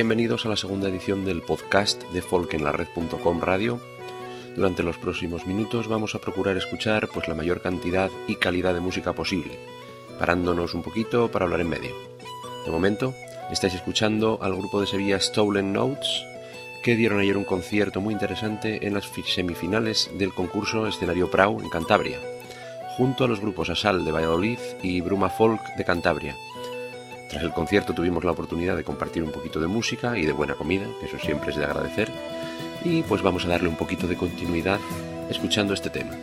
bienvenidos a la segunda edición del podcast de folkenlared.com radio. Durante los próximos minutos vamos a procurar escuchar pues la mayor cantidad y calidad de música posible, parándonos un poquito para hablar en medio. De momento, estáis escuchando al grupo de Sevilla Stolen Notes, que dieron ayer un concierto muy interesante en las semifinales del concurso Escenario Prau en Cantabria, junto a los grupos Asal de Valladolid y Bruma Folk de Cantabria tras el concierto tuvimos la oportunidad de compartir un poquito de música y de buena comida, que eso siempre es de agradecer, y pues vamos a darle un poquito de continuidad escuchando este tema.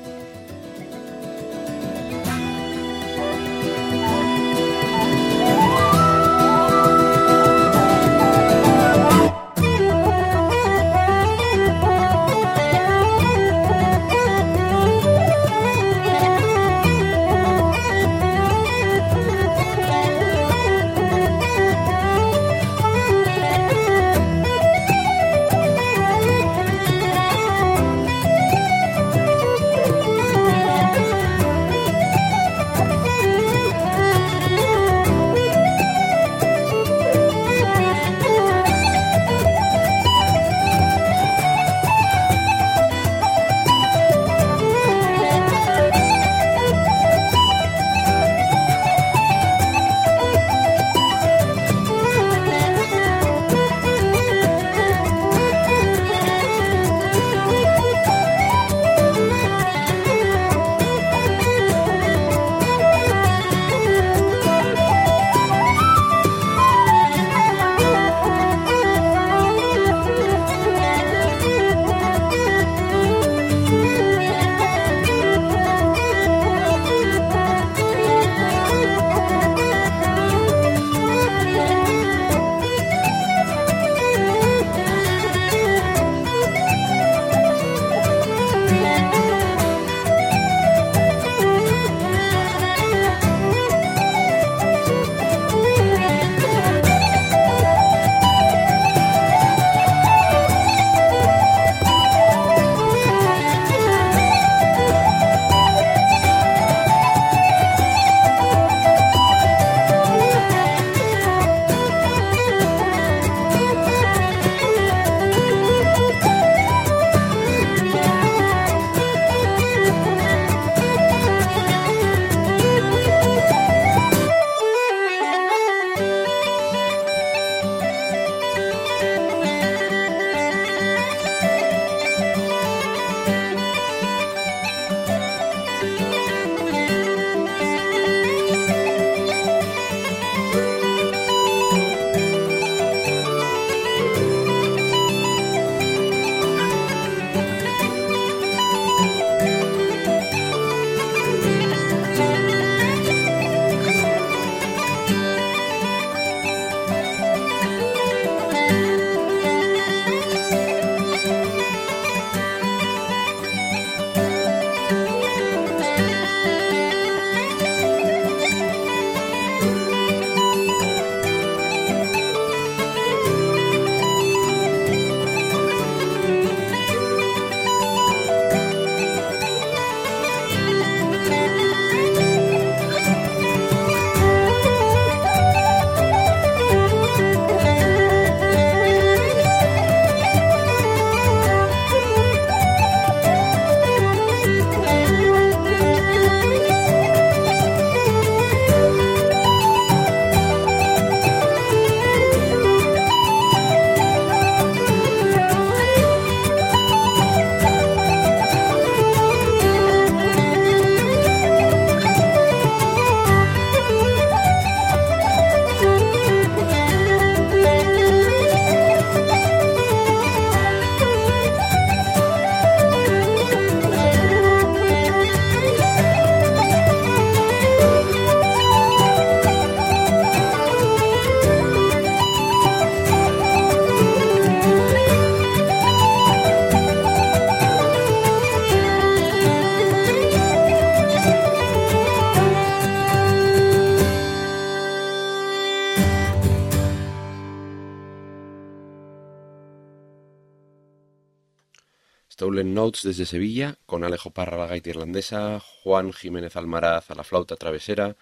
Desde Sevilla, con Alejo Parra a la gaita irlandesa, Juan Jiménez Almaraz a la flauta travesera,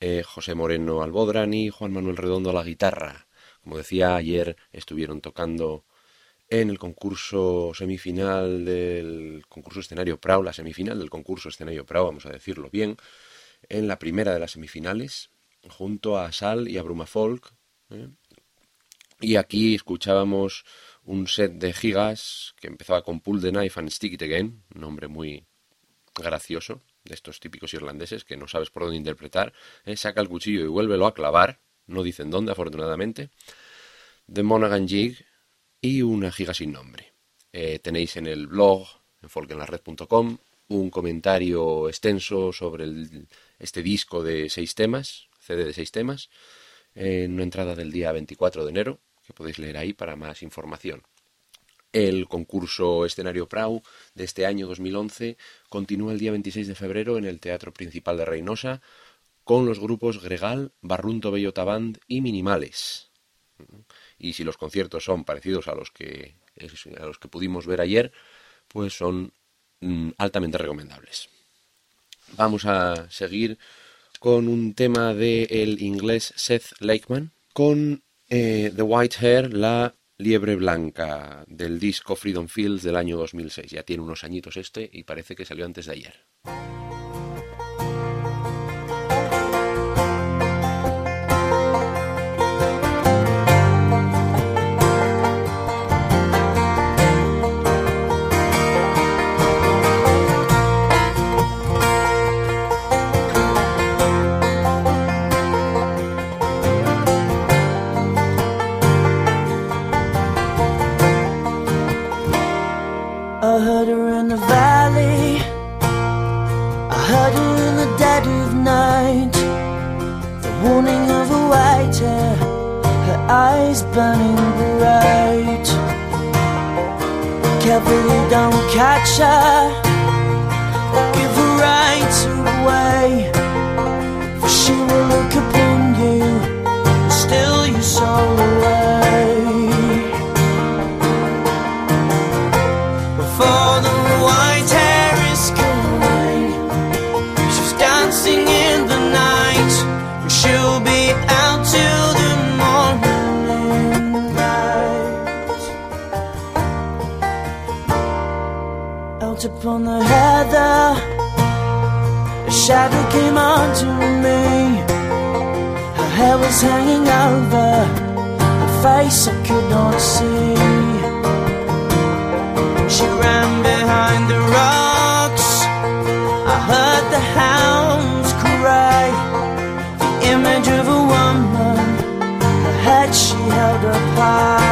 eh, José Moreno al bodrani, Juan Manuel Redondo a la guitarra. Como decía, ayer estuvieron tocando en el concurso semifinal del concurso escenario Prau, la semifinal del concurso escenario Prau, vamos a decirlo bien, en la primera de las semifinales, junto a Sal y a Bruma Folk. ¿eh? Y aquí escuchábamos un set de gigas que empezaba con Pull the Knife and Stick It Again, un nombre muy gracioso de estos típicos irlandeses que no sabes por dónde interpretar. ¿eh? Saca el cuchillo y vuélvelo a clavar, no dicen dónde afortunadamente. The Monaghan Jig y una giga sin nombre. Eh, tenéis en el blog, en folkenlared.com, un comentario extenso sobre este disco de seis temas, CD de seis temas, en una entrada del día 24 de enero, que podéis leer ahí para más información. El concurso Escenario Prau de este año 2011 continúa el día 26 de febrero en el Teatro Principal de Reynosa con los grupos Gregal, Barrunto Bellota Band y Minimales. Y si los conciertos son parecidos a los que, a los que pudimos ver ayer, pues son mm, altamente recomendables. Vamos a seguir con un tema del inglés Seth Lakeman, con eh, The White Hair, la liebre blanca del disco Freedom Fields del año 2006. Ya tiene unos añitos este y parece que salió antes de ayer. Upon the heather, a shadow came onto me. Her hair was hanging over her face, I could not see. She ran behind the rocks. I heard the hounds cry. The image of a woman, her head she held up high.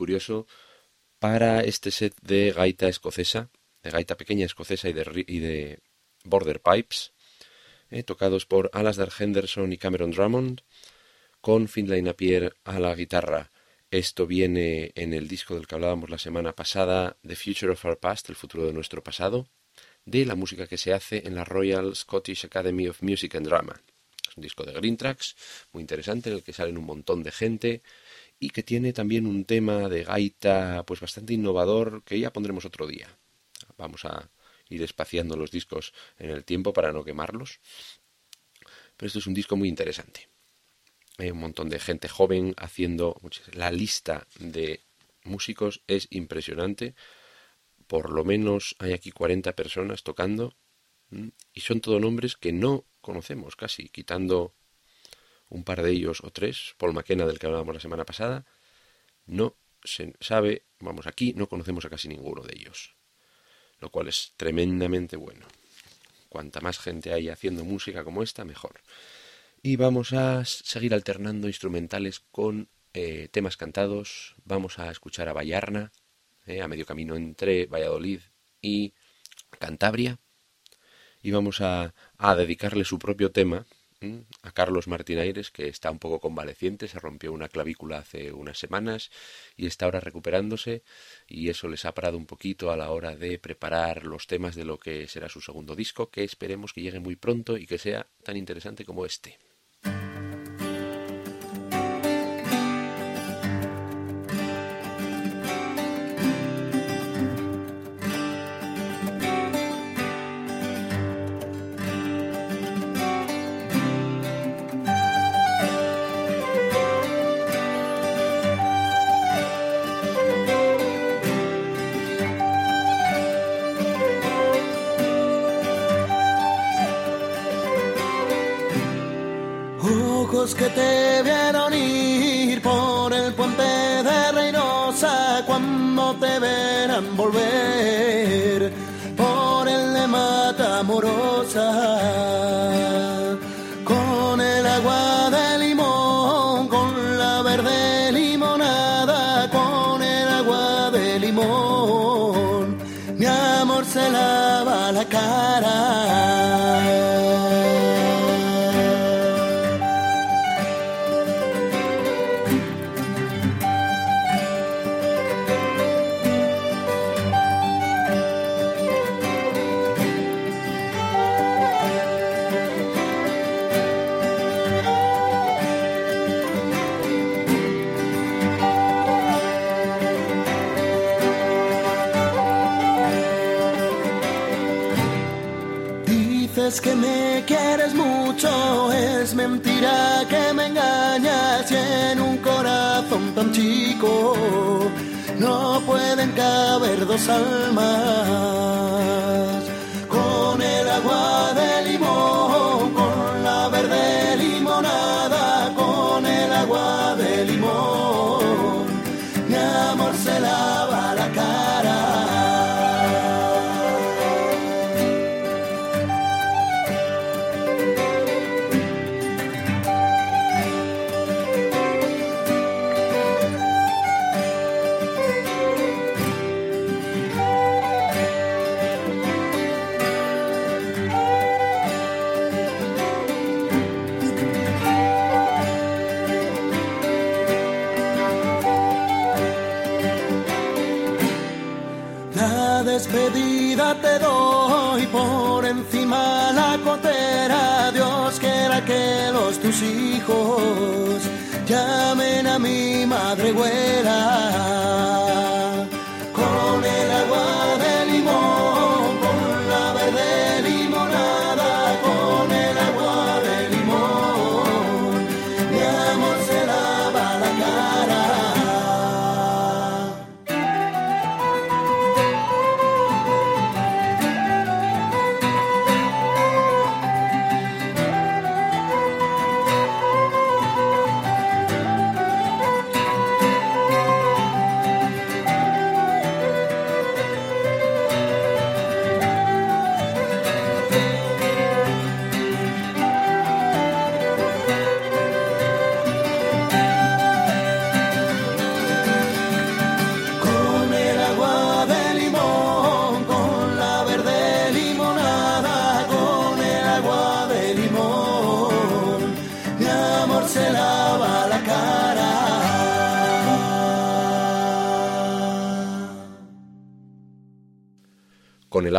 Curioso para este set de gaita escocesa, de gaita pequeña escocesa y de, border pipes, eh, tocados por Alasdair Henderson y Cameron Drummond, con Finlay Napier a la guitarra. Esto viene en el disco del que hablábamos la semana pasada, The Future of Our Past, el futuro de nuestro pasado, de la música que se hace en la Royal Scottish Academy of Music and Drama. Es un disco de Green Tracks, muy interesante, en el que salen un montón de gente y que tiene también un tema de gaita pues bastante innovador que ya pondremos otro día. Vamos a ir espaciando los discos en el tiempo para no quemarlos. Pero esto es un disco muy interesante. Hay un montón de gente joven haciendo la lista de músicos es impresionante. Por lo menos hay aquí 40 personas tocando y son todos nombres que no conocemos casi, quitando un par de ellos o tres, Paul McKenna del que hablábamos la semana pasada, no se sabe, vamos aquí, no conocemos a casi ninguno de ellos, lo cual es tremendamente bueno. Cuanta más gente hay haciendo música como esta, mejor. Y vamos a seguir alternando instrumentales con eh, temas cantados. Vamos a escuchar a Vallarna, eh, a medio camino entre Valladolid y Cantabria. Y vamos a, a dedicarle su propio tema, a Carlos Martinaires, que está un poco convaleciente, se rompió una clavícula hace unas semanas y está ahora recuperándose y eso les ha parado un poquito a la hora de preparar los temas de lo que será su segundo disco, que esperemos que llegue muy pronto y que sea tan interesante como este. Te verán volver por el de Matamorosa con el agua de limón, con la verde limonada, con el agua de limón, mi amor se lava la cara. Mentira que me engañas y en un corazón tan chico no pueden caber dos almas. Mi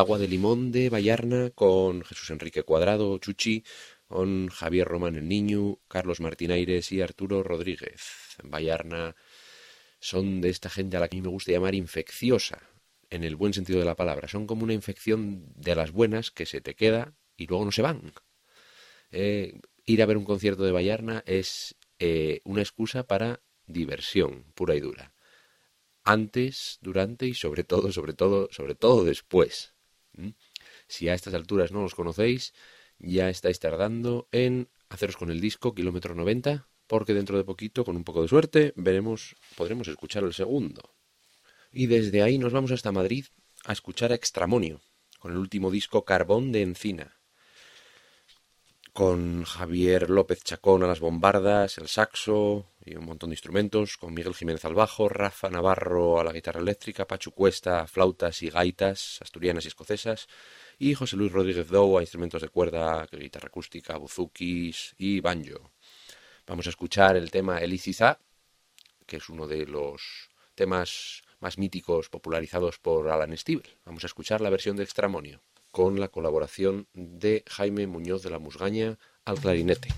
agua de limón de Vallarna, con Jesús Enrique Cuadrado, Chuchi, con Javier Román el Niño, Carlos Martinaires y Arturo Rodríguez. Vallarna son de esta gente a la que a mí me gusta llamar infecciosa, en el buen sentido de la palabra. Son como una infección de las buenas que se te queda y luego no se van. Eh, ir a ver un concierto de Vallarna es eh, una excusa para diversión pura y dura. Antes, durante y sobre todo, sobre todo, sobre todo después. Si a estas alturas no los conocéis, ya estáis tardando en haceros con el disco kilómetro 90, porque dentro de poquito, con un poco de suerte, veremos, podremos escuchar el segundo. Y desde ahí nos vamos hasta Madrid a escuchar a Extramonio, con el último disco Carbón de Encina, con Javier López Chacón a las bombardas, el saxo y un montón de instrumentos, con Miguel Jiménez al bajo, Rafa Navarro a la guitarra eléctrica, Pachu Cuesta a flautas y gaitas asturianas y escocesas, y José Luis Rodríguez Dou a instrumentos de cuerda, guitarra acústica, buzukis y banjo. Vamos a escuchar el tema Eliciza, que es uno de los temas más míticos popularizados por Alan Stivell. Vamos a escuchar la versión de Extramonio con la colaboración de Jaime Muñoz de la Musgaña al clarinete.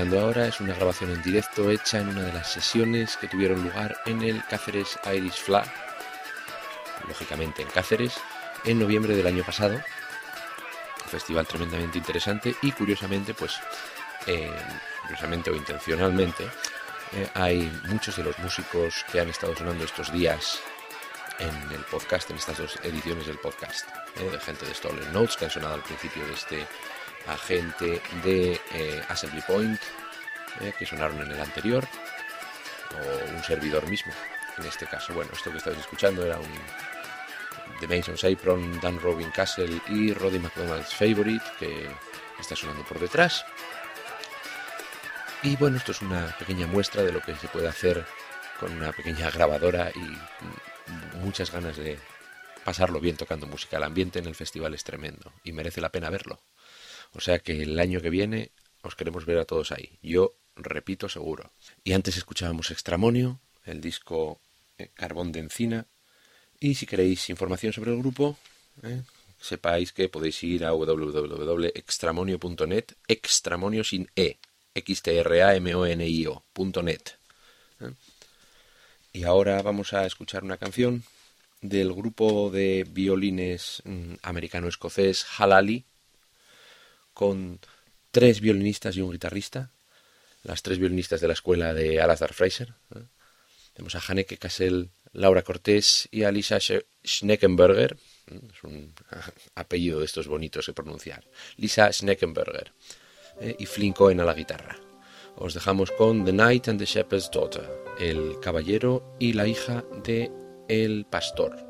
Escuchando ahora es una grabación en directo hecha en una de las sesiones que tuvieron lugar en el Cáceres Irish Flag, lógicamente en Cáceres, en noviembre del año pasado. Un festival tremendamente interesante y curiosamente, pues, eh, curiosamente o intencionalmente, eh, hay muchos de los músicos que han estado sonando estos días en el podcast, en estas dos ediciones del podcast, eh, gente de Stolen Notes que han sonado al principio de este agente de eh, Assembly Point, eh, que sonaron en el anterior, o un servidor mismo. En este caso, bueno, esto que estáis escuchando era un The Mason's Apron, Dan Robin Castle y Roddy McDonald's Favorite, que está sonando por detrás. Y bueno, esto es una pequeña muestra de lo que se puede hacer con una pequeña grabadora y muchas ganas de pasarlo bien tocando música. El ambiente en el festival es tremendo y merece la pena verlo. O sea que el año que viene os queremos ver a todos ahí. Yo repito seguro. Y antes escuchábamos Extramonio, el disco eh, Carbón de Encina. Y si queréis información sobre el grupo, eh, sepáis que podéis ir a www.extramonio.net, extramonio sin E, x t r a m o n i o.net. ¿eh? Y ahora vamos a escuchar una canción del grupo de violines mm, americano-escocés Halali, con tres violinistas y un guitarrista, las tres violinistas de la escuela de Alazar Fraser. ¿eh? Tenemos a Haneke Kassel, Laura Cortés y a Lisa Schneckenberger. ¿eh? Es un apellido de estos bonitos de pronunciar. Lisa Schneckenberger. ¿eh? Y Flynn Cohen a la guitarra. Os dejamos con The Knight and the Shepherd's Daughter, el caballero y la hija de el pastor.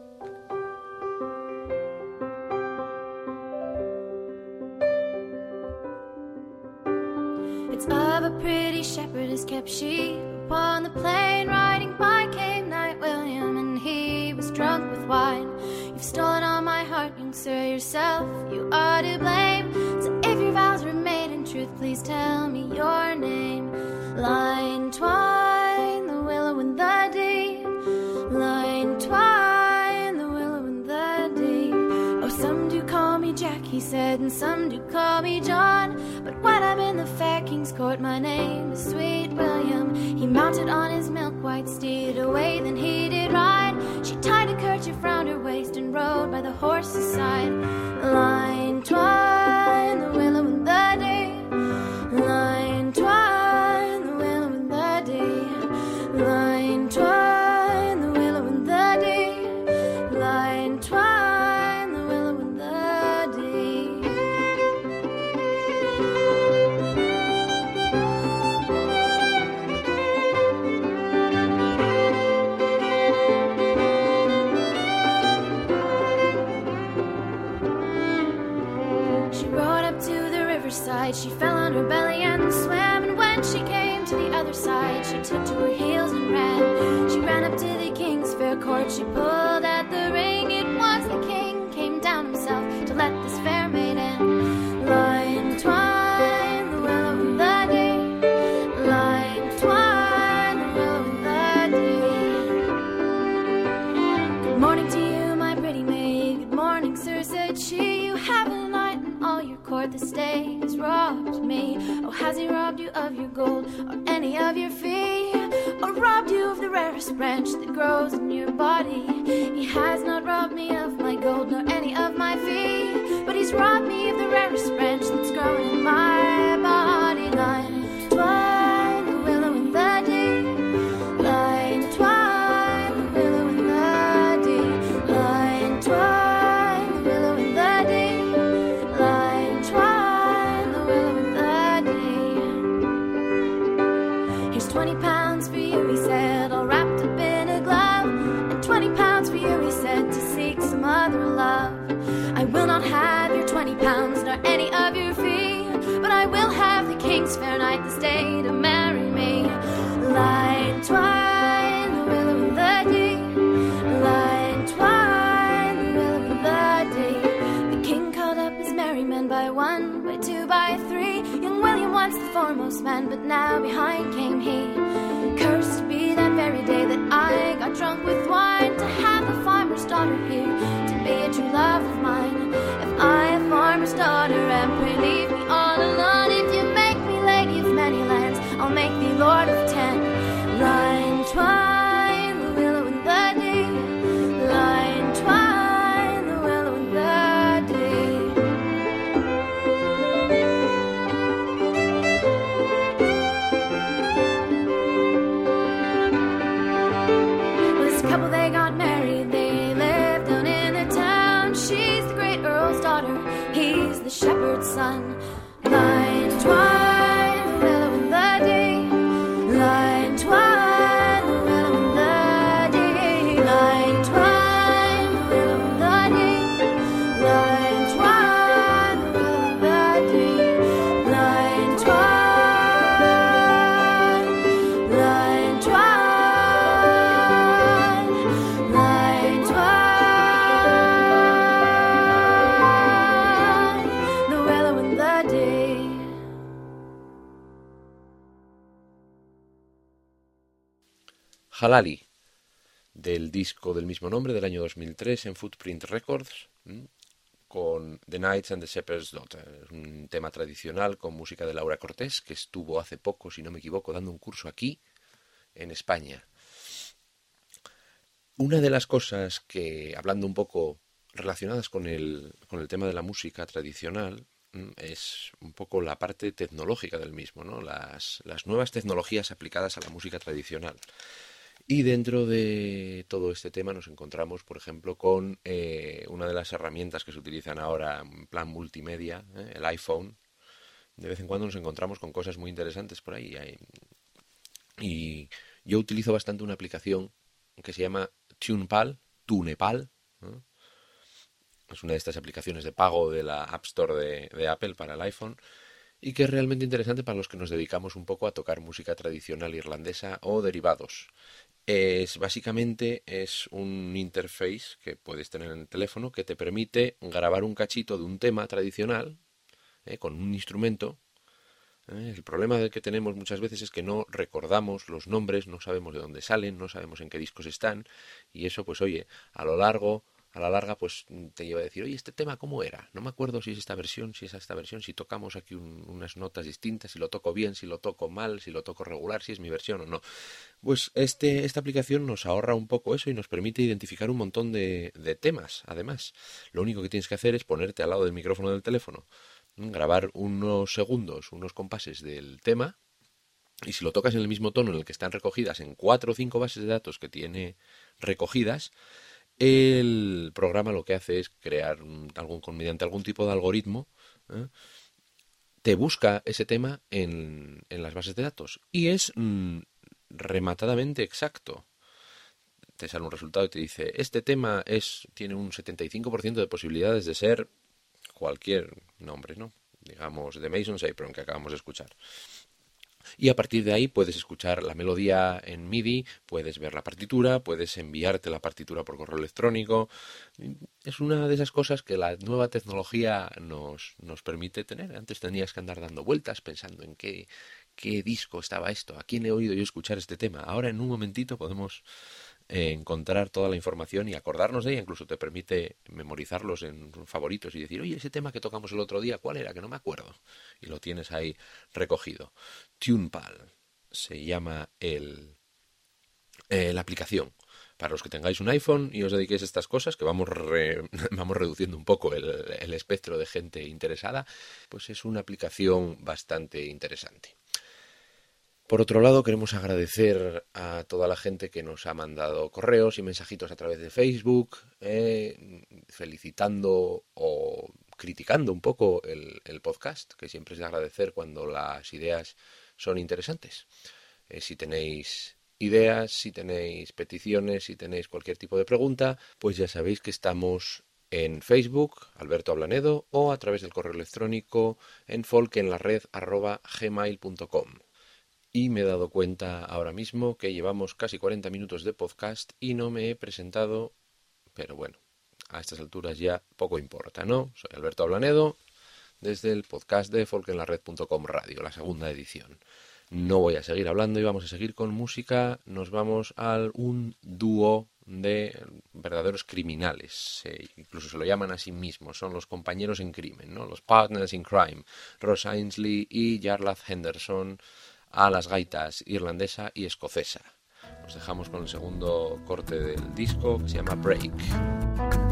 Shepherdess kept sheep upon the plain. Riding by came Knight William, and he was drunk with wine. You've stolen all my heart, young sir, yourself. You are to blame. So if your vows were made in truth, please tell me your name. Line he said, and some do call me John. But when I'm in the fair king's court, my name is Sweet William. He mounted on his milk white steed, away then he did ride. She tied a kerchief round her waist and rode by the horse's side. Line twine, but now behind came he. Cursed be that very day that I got drunk with wine Halali, del disco del mismo nombre del año 2003 en Footprint Records, con The Knights and the Shepherd's Daughter, un tema tradicional con música de Laura Cortés, que estuvo hace poco, si no me equivoco, dando un curso aquí, en España. Una de las cosas que, hablando un poco relacionadas con el, con el tema de la música tradicional, es un poco la parte tecnológica del mismo, ¿no? las, las nuevas tecnologías aplicadas a la música tradicional. Y dentro de todo este tema nos encontramos, por ejemplo, con eh, una de las herramientas que se utilizan ahora en plan multimedia, ¿eh? el iPhone. De vez en cuando nos encontramos con cosas muy interesantes por ahí. Y yo utilizo bastante una aplicación que se llama TunePal, TunePal. Es una de estas aplicaciones de pago de la App Store de, de Apple para el iPhone y que es realmente interesante para los que nos dedicamos un poco a tocar música tradicional irlandesa o derivados es básicamente es un interface que puedes tener en el teléfono que te permite grabar un cachito de un tema tradicional eh, con un instrumento. Eh, el problema que tenemos muchas veces es que no recordamos los nombres, no sabemos de dónde salen, no sabemos en qué discos están y eso pues oye, a lo largo a la larga pues te lleva a decir, oye, este tema cómo era, no me acuerdo si es esta versión, si es esta versión, si tocamos aquí unas notas distintas, si lo toco bien, si lo toco mal, si lo toco regular, si es mi versión o no. Pues este, esta aplicación nos ahorra un poco eso y nos permite identificar un montón de, de temas, además. Lo único que tienes que hacer es ponerte al lado del micrófono del teléfono, grabar unos segundos, unos compases del tema, y si lo tocas en el mismo tono en el que están recogidas en cuatro o cinco bases de datos que tiene recogidas, el programa lo que hace es crear algún, mediante algún tipo de algoritmo, ¿eh? te busca ese tema en, en, las bases de datos y es mm, rematadamente exacto. Te sale un resultado y te dice, este tema es, tiene un 75% de posibilidades de ser cualquier nombre, ¿no? Digamos, de Mason Apron que acabamos de escuchar y a partir de ahí puedes escuchar la melodía en MIDI, puedes ver la partitura, puedes enviarte la partitura por correo electrónico. Es una de esas cosas que la nueva tecnología nos, nos permite tener. Antes tenías que andar dando vueltas pensando en qué, qué disco estaba esto, a quién he oído yo escuchar este tema. Ahora en un momentito podemos encontrar toda la información y acordarnos de ella, incluso te permite memorizarlos en favoritos y decir, oye, ese tema que tocamos el otro día, ¿cuál era? Que no me acuerdo. Y lo tienes ahí recogido. TunePal se llama el, eh, la aplicación. Para los que tengáis un iPhone y os dediquéis a estas cosas, que vamos, vamos reduciendo un poco el, el espectro de gente interesada, pues es una aplicación bastante interesante. Por otro lado, queremos agradecer a toda la gente que nos ha mandado correos y mensajitos a través de Facebook, eh, felicitando o criticando un poco el, podcast, que siempre es de agradecer cuando las ideas son interesantes. Eh, si tenéis ideas, si tenéis peticiones, si tenéis cualquier tipo de pregunta, pues ya sabéis que estamos en Facebook, Alberto Ablanedo, o a través del correo electrónico en folkenlared.gmail.com y me he dado cuenta ahora mismo que llevamos casi 40 minutos de podcast y no me he presentado, pero bueno, a estas alturas ya poco importa, ¿no? Soy Alberto Ablanedo desde el podcast de folkenlared.com radio, la segunda edición. No voy a seguir hablando y vamos a seguir con música. Nos vamos a un dúo de verdaderos criminales, incluso se lo llaman a sí mismos, son los compañeros en crimen, ¿no? los partners in crime, Ross Ainsley y Jarlath Henderson, a las gaitas irlandesa y escocesa. Nos dejamos con el segundo corte del disco que se llama Break.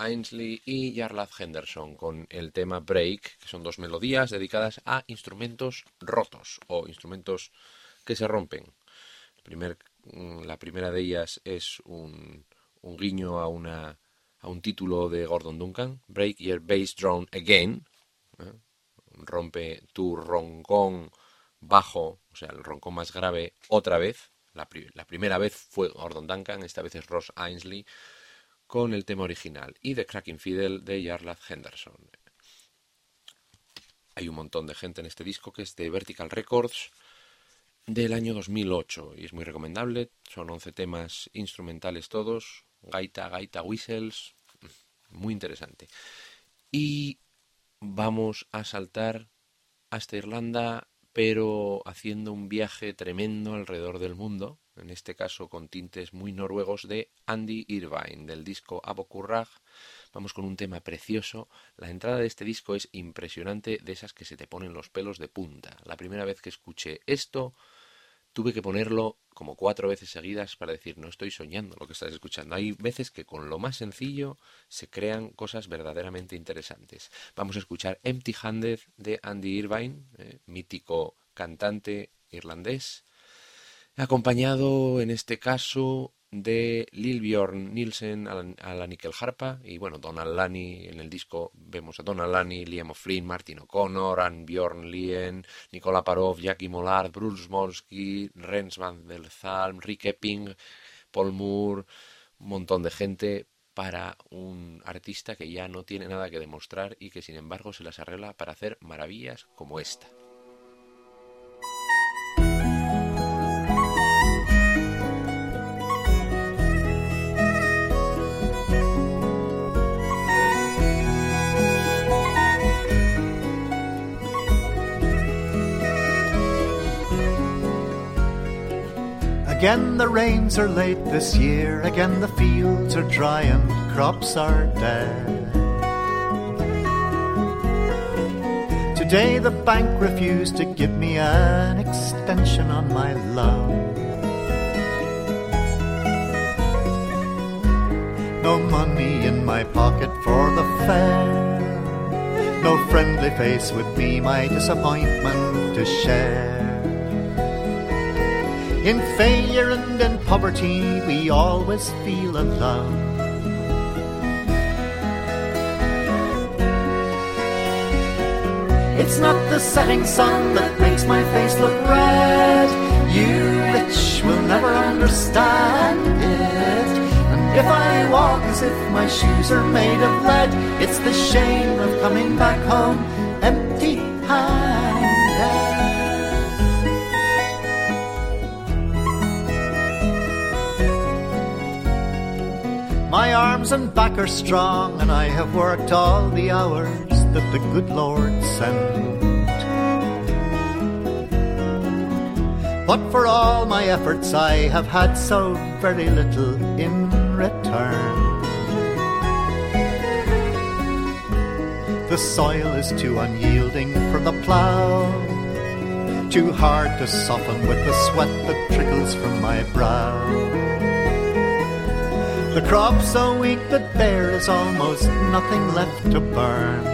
Ainsley y Jarlath Henderson, con el tema Break, que son dos melodías dedicadas a instrumentos rotos o instrumentos que se rompen. Mm, la primera de ellas es un, guiño a, una, a un título de Gordon Duncan, Break Your Bass Drone Again, ¿eh? rompe tu roncón bajo, o sea, el roncón más grave otra vez. La, primera vez fue Gordon Duncan, esta vez es Ross Ainsley con el tema original y The Cracking Fiddle de Jarlath Henderson. Hay un montón de gente en este disco que es de Vertical Records del año 2008 y es muy recomendable. Son 11 temas instrumentales todos, gaita, gaita, whistles, muy interesante. Y vamos a saltar hasta Irlanda pero haciendo un viaje tremendo alrededor del mundo, en este caso con tintes muy noruegos de Andy Irvine, del disco Abokurrag. Vamos con un tema precioso. La entrada de este disco es impresionante, de esas que se te ponen los pelos de punta. La primera vez que escuché esto, tuve que ponerlo como cuatro veces seguidas para decir, no estoy soñando lo que estás escuchando. Hay veces que con lo más sencillo se crean cosas verdaderamente interesantes. Vamos a escuchar Empty Handed de Andy Irvine, eh, mítico cantante irlandés, acompañado en este caso de Lil Bjorn Nielsen a la, nickel harpa y bueno, Donald Lani en el disco vemos a Donald Lani, Liam O'Flynn, Martin O'Connor, Ann Bjorn Lien, Nicola Parov, Jackie Mollard, Bruce Smolsky, Rens van der Zalm, Rick Epping, Paul Moore, un montón de gente para un artista que ya no tiene nada que demostrar y que sin embargo se las arregla para hacer maravillas como esta. Again the rains are late this year, again the fields are dry and crops are dead. Today the bank refused to give me an extension on my loan. No money in my pocket for the fare, no friendly face with me my disappointment to share. In failure and in poverty, we always feel alone. It's not the setting sun that makes my face look red. You rich will never understand it. And if I walk as if my shoes are made of lead, it's the shame of coming back home empty handed. My arms and back are strong, and I have worked all the hours that the good Lord sent. But for all my efforts, I have had so very little in return. The soil is too unyielding for the plough, too hard to soften with the sweat that trickles from my brow. The crop's so weak that there is almost nothing left to burn.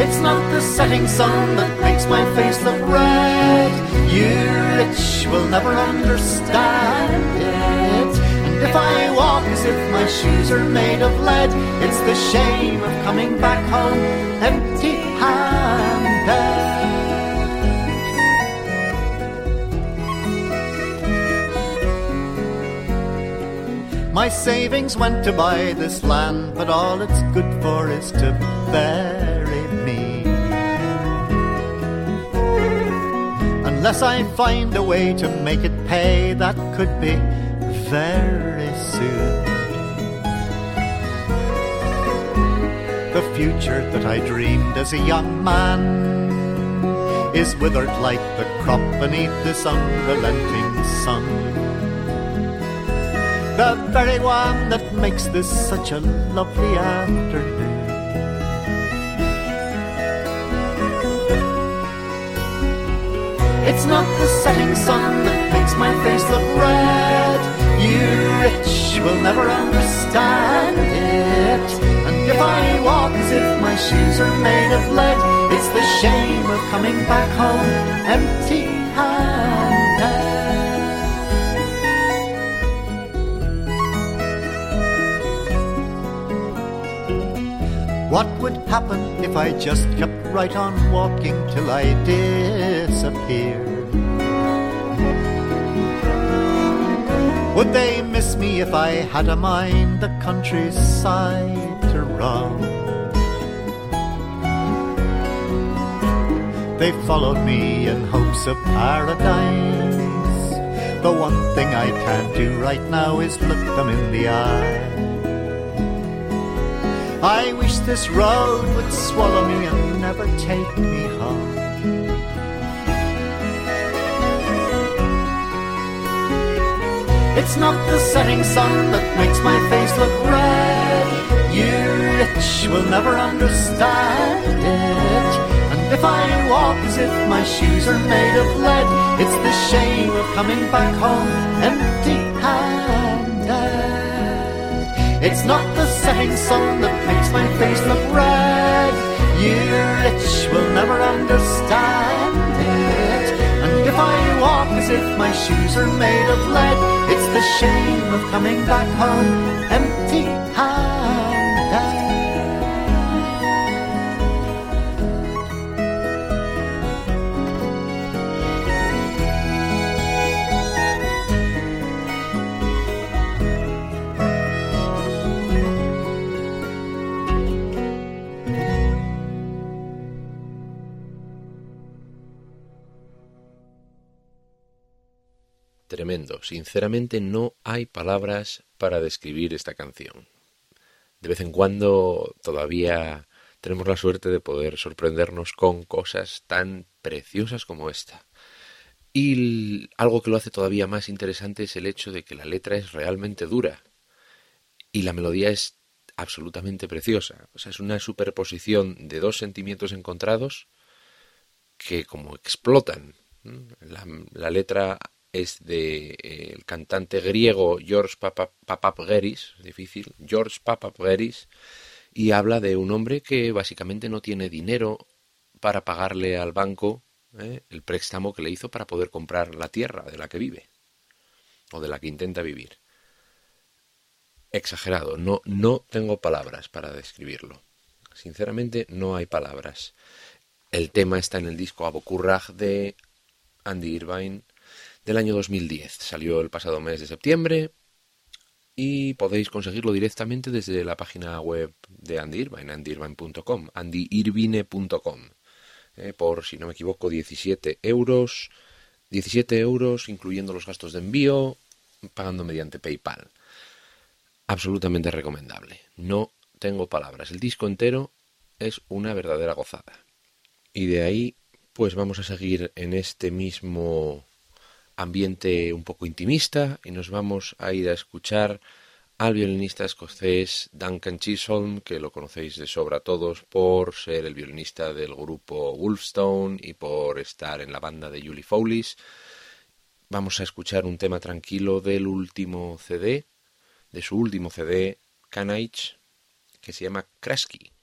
It's not the setting sun that makes my face look red. You rich will never understand it. And if I walk as if my shoes are made of lead, it's the shame of coming back home empty My savings went to buy this land, but all it's good for is to bury me. Unless I find a way to make it pay, that could be very soon. The future that I dreamed as a young man is withered like the crop beneath this unrelenting sun the very one that makes this such a lovely afternoon. It's not the setting sun that makes my face look red. You rich will never understand it. And if I walk as if my shoes are made of lead, it's the shame of coming back home empty What would happen if I just kept right on walking till I disappeared? Would they miss me if I had a mind the countryside to roam? They followed me in hopes of paradise. The one thing I can't do right now is look them in the eye. I wish this road would swallow me and never take me home. It's not the setting sun that makes my face look red. You rich will never understand it. And if I walk as if my shoes are made of lead, it's the shame of coming back home empty handed. It's not the sun that makes my face look red. You rich will never understand it. And if I walk as if my shoes are made of lead, it's the shame of coming back home empty Tremendo. Sinceramente no hay palabras para describir esta canción. De vez en cuando todavía tenemos la suerte de poder sorprendernos con cosas tan preciosas como esta. Y algo que lo hace todavía más interesante es el hecho de que la letra es realmente dura y la melodía es absolutamente preciosa. O sea, es una superposición de dos sentimientos encontrados que como explotan. La, la letra es de eh, el cantante griego George Papapgeris, difícil, George Papapgeris, y habla de un hombre que básicamente no tiene dinero para pagarle al banco eh, el préstamo que le hizo para poder comprar la tierra de la que vive o de la que intenta vivir. Exagerado, no, no tengo palabras para describirlo. Sinceramente, no hay palabras. El tema está en el disco Abokurraj de Andy Irvine del año 2010. Salió el pasado mes de septiembre y podéis conseguirlo directamente desde la página web de Andy Irvine, andyirvine.com, andyirvine.com. Eh, por, si no me equivoco, 17 euros, 17 euros incluyendo los gastos de envío, pagando mediante PayPal. Absolutamente recomendable. No tengo palabras. El disco entero es una verdadera gozada. Y de ahí, pues vamos a seguir en este mismo ambiente un poco intimista y nos vamos a ir a escuchar al violinista escocés Duncan Chisholm, que lo conocéis de sobra todos por ser el violinista del grupo Wolfstone y por estar en la banda de Julie Fowlis. Vamos a escuchar un tema tranquilo del último CD, de su último CD, Canage, que se llama Krasky.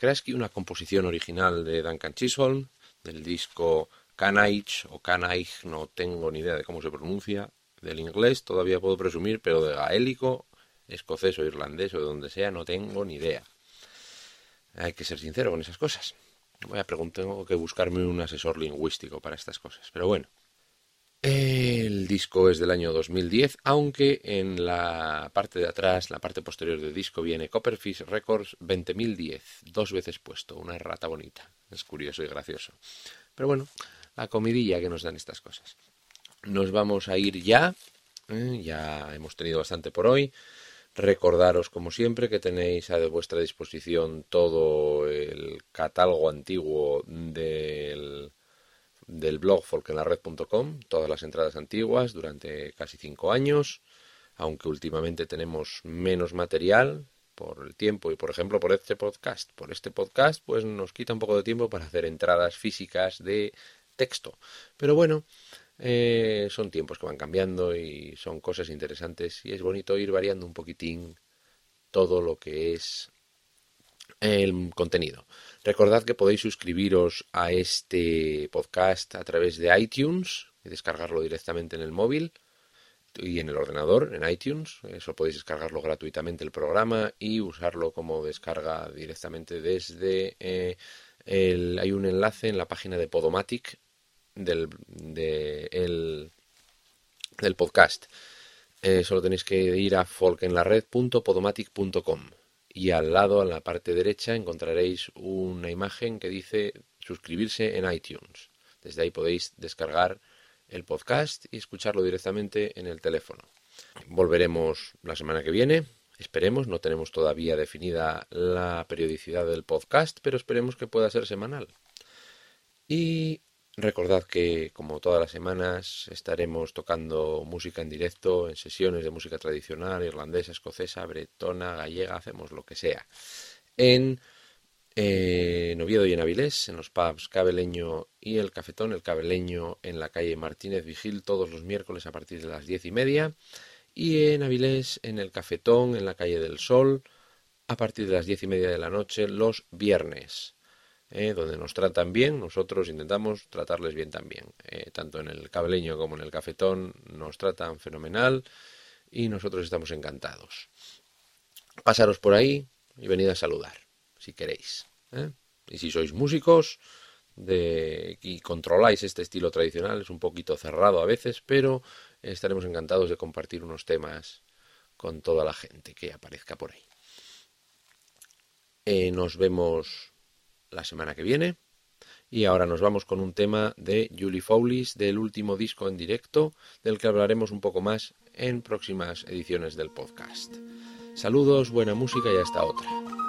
Krasky, una composición original de Duncan Chisholm, del disco Canaich o Canaich, no tengo ni idea de cómo se pronuncia, del inglés todavía puedo presumir, pero de gaélico, escocés o irlandés o de donde sea, no tengo ni idea. Hay que ser sincero con esas cosas. Voy a preguntar, tengo que buscarme un asesor lingüístico para estas cosas. Pero bueno, el disco es del año 2010, aunque en la parte de atrás, la parte posterior del disco, viene Copperfish Records 20.010, dos veces puesto, una rata bonita. Es curioso y gracioso. Pero bueno, la comidilla que nos dan estas cosas. Nos vamos a ir ya, ¿eh? ya hemos tenido bastante por hoy. Recordaros, como siempre, que tenéis a vuestra disposición todo el catálogo antiguo del del blog folkenlared.com, todas las entradas antiguas durante casi cinco años, aunque últimamente tenemos menos material por el tiempo y por ejemplo por este podcast. Por este podcast pues nos quita un poco de tiempo para hacer entradas físicas de texto. Pero bueno, eh, son tiempos que van cambiando y son cosas interesantes y es bonito ir variando un poquitín todo lo que es el contenido. Recordad que podéis suscribiros a este podcast a través de iTunes y descargarlo directamente en el móvil y en el ordenador, en iTunes. Eso podéis descargarlo gratuitamente el programa y usarlo como descarga directamente desde eh, el, hay un enlace en la página de Podomatic del, del podcast. Eh, solo tenéis que ir a folkenlared.podomatic.com y al lado, en la parte derecha, encontraréis una imagen que dice suscribirse en iTunes. Desde ahí podéis descargar el podcast y escucharlo directamente en el teléfono. Volveremos la semana que viene. Esperemos, no tenemos todavía definida la periodicidad del podcast, pero esperemos que pueda ser semanal. Y Recordad que, como todas las semanas, estaremos tocando música en directo en sesiones de música tradicional, irlandesa, escocesa, bretona, gallega, hacemos lo que sea. En eh, Oviedo y en Avilés, en los pubs Cabeleño y el Cafetón, el Cabeleño en la calle Martínez Vigil, todos los miércoles a partir de las diez y media. Y en Avilés, en el Cafetón, en la calle del Sol, a partir de las diez y media de la noche, los viernes. Eh, donde nos tratan bien, nosotros intentamos tratarles bien también. Eh, tanto en el cableño como en el cafetón nos tratan fenomenal y nosotros estamos encantados. Pasaros por ahí y venid a saludar, si queréis. ¿eh? Y si sois músicos de, y controláis este estilo tradicional, es un poquito cerrado a veces, pero estaremos encantados de compartir unos temas con toda la gente que aparezca por ahí. nos vemos la semana que viene. Y ahora nos vamos con un tema de Julie Fowlis del último disco en directo, del que hablaremos un poco más en próximas ediciones del podcast. Saludos, buena música y hasta otra.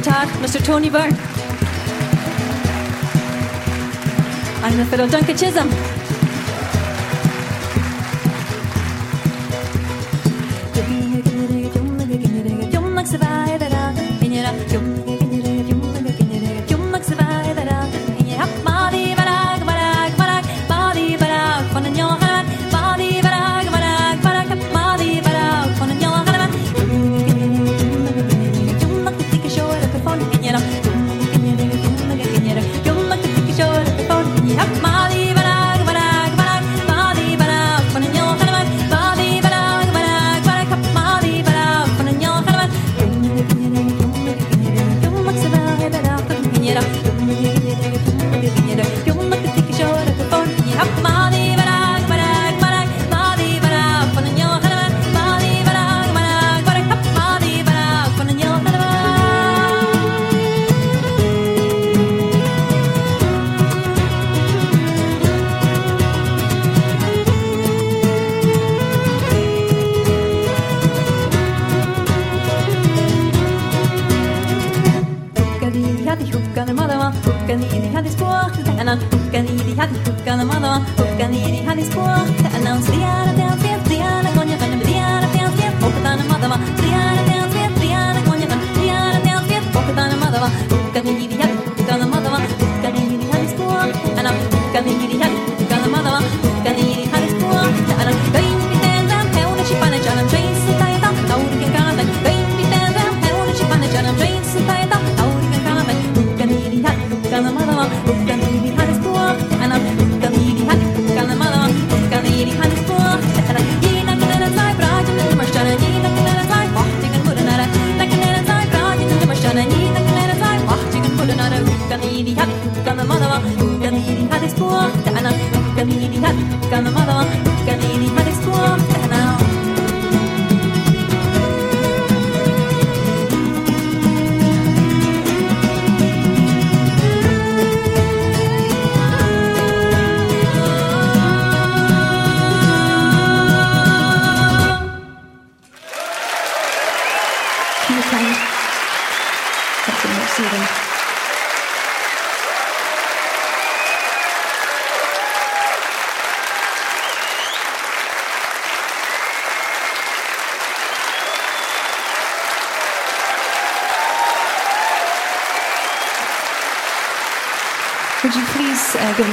Guitar, Mr. Tony Byrne. I'm the fiddle Duncan Chisholm. Hukka na madama, hukka niri hanispua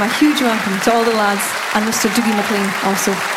a huge welcome to all the lads and Mr. Dougie McLean also.